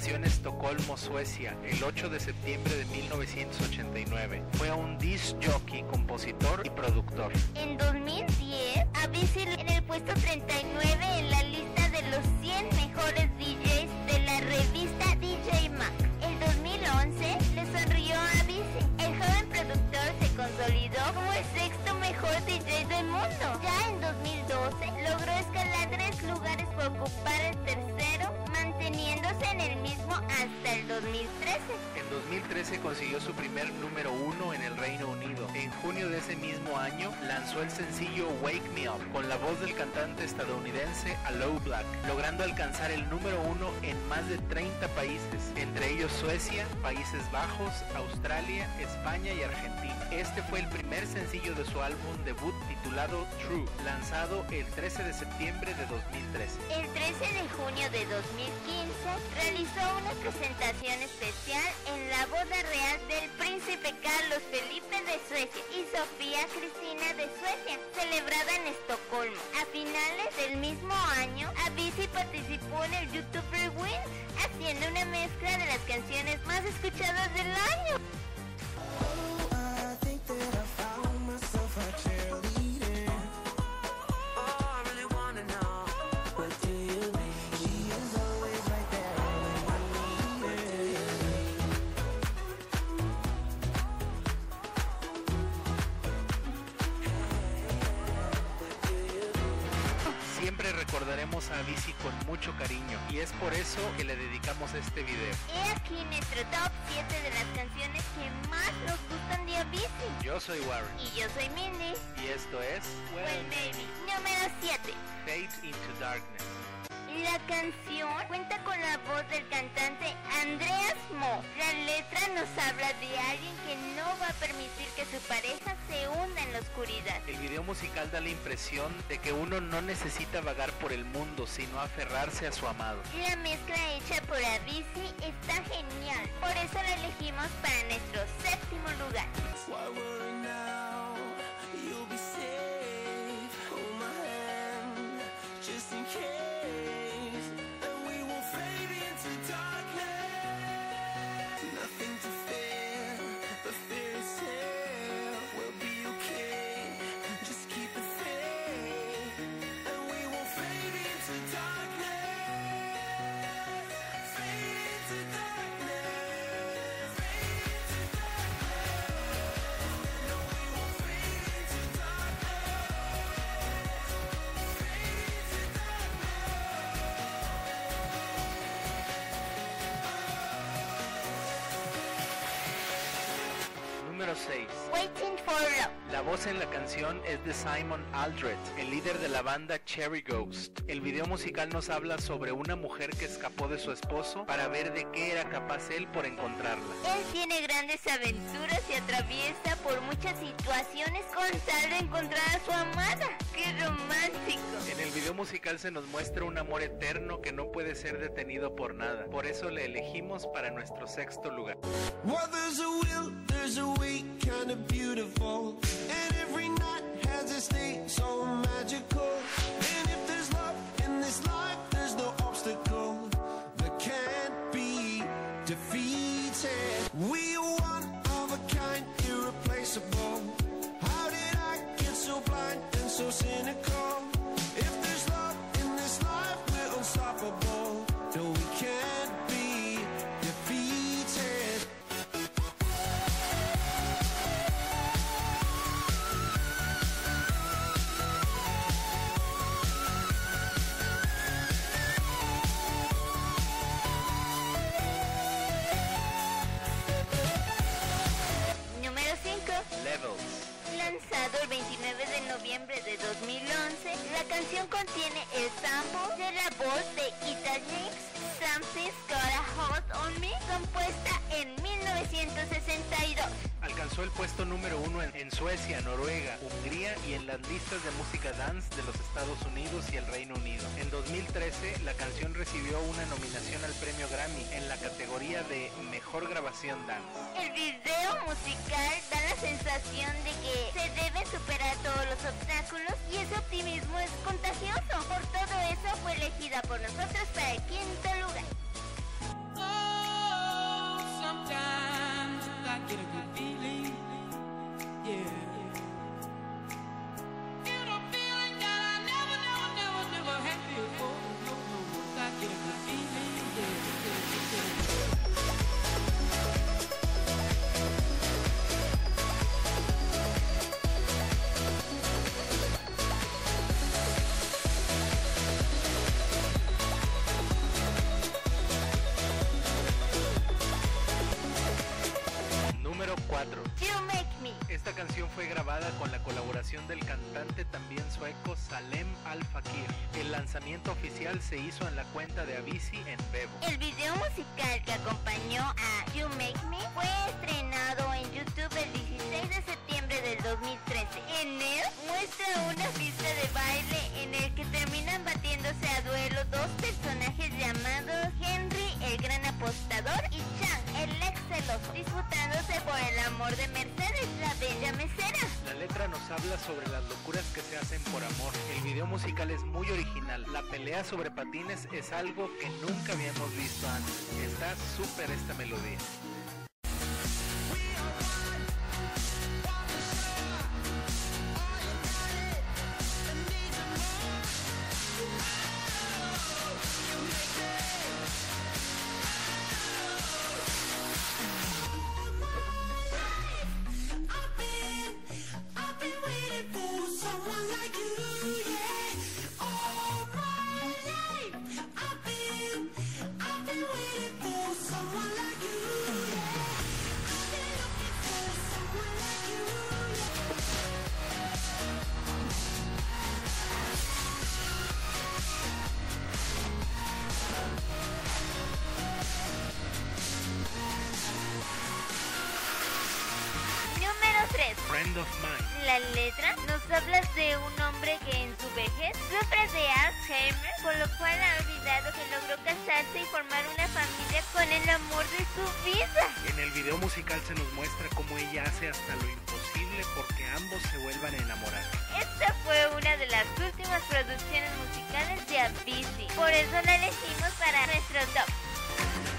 nació en Estocolmo, Suecia, el 8 de septiembre de 1989. Fue un disc jockey, compositor y productor. En 2010, Avicii en el puesto 39 en la lista de los 100 mejores DJs de la revista DJ Mag. El 2011 le sonrió a Avicii. El joven productor se consolidó como el sexto mejor DJ del mundo. Ya en 2012 logró escalar tres lugares por ocupar el tercero, manteniéndose en el mismo hasta el 2013. En 2013 consiguió su primer número uno en el Reino Unido. En junio de ese mismo año lanzó el sencillo Wake Me Up con la voz del cantante estadounidense Aloe Black, logrando alcanzar el número uno en más de 30 países, entre ellos Suecia, Países Bajos, Australia, España y Argentina. Este fue el primer sencillo de su álbum debut titulado True, lanzado el 13 de septiembre de 2013. El 13 de junio de 2015 realizó una presentación especial en la boda real del príncipe Carlos Felipe de Suecia y Sofía Cristina de Suecia, celebrada en Estocolmo. A finales del mismo año, Avicii participó en el YouTube Rewind, haciendo una mezcla de las canciones más escuchadas del año. A Avicii con mucho cariño y es por eso que le dedicamos este video. He aquí nuestro top 7 de las canciones que más nos gustan de Avicii. Yo soy Warren Y yo soy Mindy. y esto es Well, maybe. Número 7. Fade into Darkness. La canción cuenta con la voz del cantante Andreas Mo. La letra nos habla de alguien que no va a permitir que su pareja se hunda en la oscuridad. El video musical da la impresión de que uno no necesita vagar por el mundo, sino aferrarse a su amado. La mezcla hecha por Avicii está genial. Por eso la elegimos para nuestro séptimo lugar. Just in case. Número 6. Waiting for Love. La voz en la canción es de Simon Aldred, el líder de la banda Cherry Ghost. El video musical nos habla sobre una mujer que escapó de su esposo para ver de qué era capaz él por encontrarla. Él tiene grandes aventuras y atraviesa por muchas situaciones con tal de encontrar a su amada. Musical se nos muestra un amor eterno que no puede ser detenido por nada. Por eso le elegimos para nuestro sexto lugar. Has a state so magical. And if there's love in this life, Suecia, Noruega, Hungría y en las listas de música dance de los Estados Unidos y el Reino Unido. En 2013, la canción recibió una nominación al premio Grammy en la categoría de Mejor Grabación Dance. El video musical da la sensación de que se deben superar todos los obstáculos y ese optimismo es contagioso. Por todo eso fue elegida por nosotros para el quinto lugar. Fue grabada con la colaboración del cantante también sueco Salem Al Fakir. El lanzamiento oficial se hizo en la cuenta de Avicii en Bebo. El video musical que acompañó a You Make Me fue estrenado en YouTube el 16 de septiembre del 2013. Sobre las locuras que se hacen por amor. El video musical es muy original. La pelea sobre patines es algo que nunca habíamos visto antes. Está súper esta melodía. Friend of Mine. La letra nos habla de un hombre que en su vejez sufre de Alzheimer, por lo cual ha olvidado que logró casarse y formar una familia con el amor de su vida. En el video musical se nos muestra cómo ella hace hasta lo imposible porque ambos se vuelvan a enamorar. Esta fue una de las últimas producciones musicales de Avicii, por eso la elegimos para nuestro top.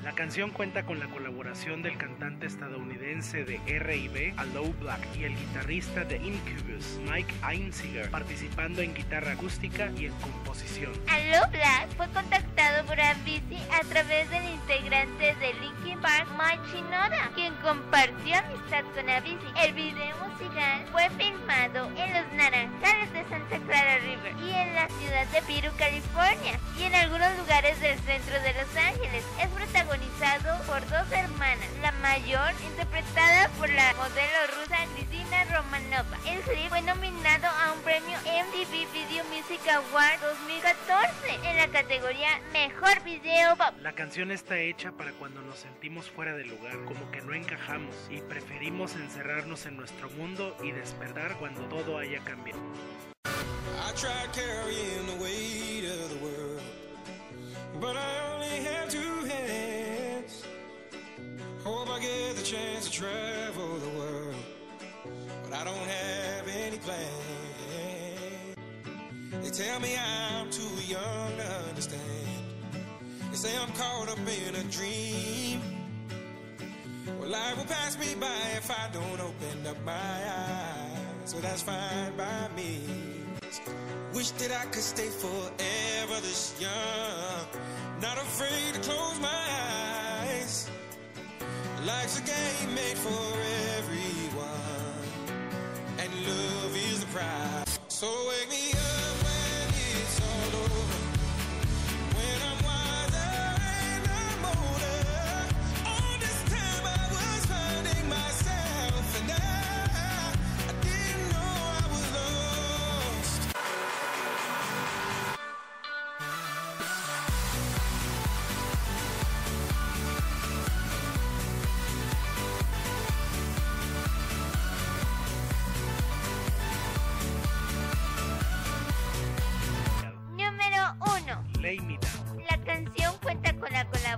La canción cuenta con la colaboración del cantante estadounidense de R&B, Low Black, y el guitarrista de Incubus, Mike Einziger, participando en guitarra acústica y en composición. Allo Black fue contactado por Avicii a través del integrante de Linkin Park, Mike Shinoda, quien compartió amistad con Avicii. El video musical fue filmado en los Naranjales de Santa Clara River y en la ciudad de Piru, California, y en algunos lugares del centro de Los Ángeles. Es protagonizado por dos hermanas, la mayor interpretada por la modelo rusa Cristina Romanova. El clip fue nominado a un premio MTV Video Music Award 2014 en la categoría Mejor Video Pop. La canción está hecha para cuando nos sentimos fuera de lugar, como que no encajamos y preferimos encerrarnos en nuestro mundo y despertar cuando todo haya cambiado. I tried carrying the weight of the world, but I chance to travel the world, but I don't have any plans. They tell me I'm too young to understand. They say I'm caught up in a dream. Well, life will pass me by if I don't open up my eyes. So that's fine by me. Wish that I could stay forever this young. Not afraid to close my eyes. Life's a game made for everyone. And love is the prize. So wake me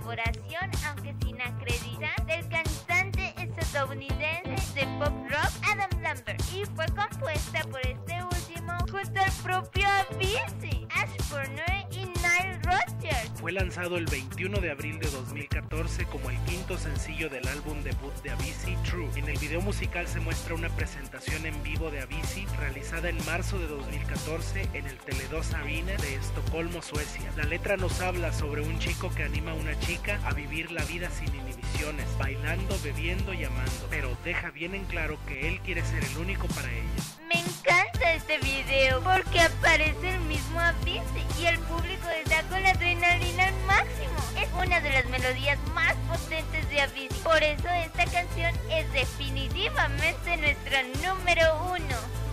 lavorare lanzado el 21 de abril de 2014 como el quinto sencillo del álbum debut de Avicii, True. En el video musical se muestra una presentación en vivo de Avicii realizada en marzo de 2014 en el Tele2 Arena de Estocolmo, Suecia. La letra nos habla sobre un chico que anima a una chica a vivir la vida sin inhibiciones, bailando, bebiendo y amando, pero deja bien en claro que él quiere ser el único para ella. Me encanta este video porque aparece y el público está con la adrenalina al máximo. Es una de las melodías más potentes de Avicii. Por eso esta canción es definitivamente nuestra número uno.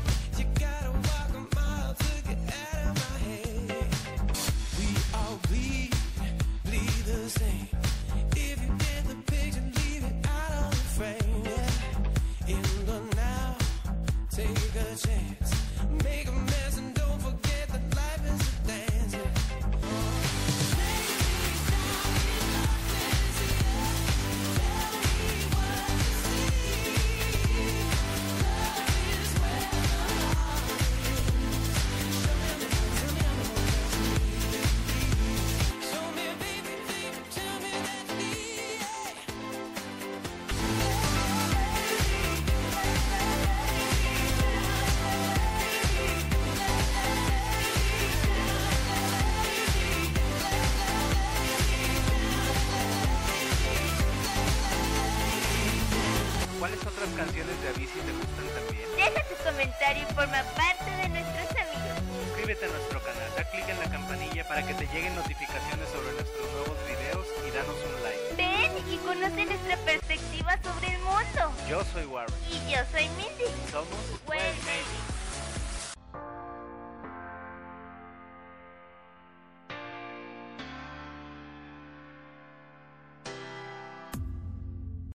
Comentario y forma parte de nuestros amigos. Suscríbete a nuestro canal, da clic en la campanilla para que te lleguen notificaciones sobre nuestros nuevos videos y danos un like. Ven y conoce nuestra perspectiva sobre el mundo. Yo soy Warren, Y yo soy Mindy. somos Well, maybe.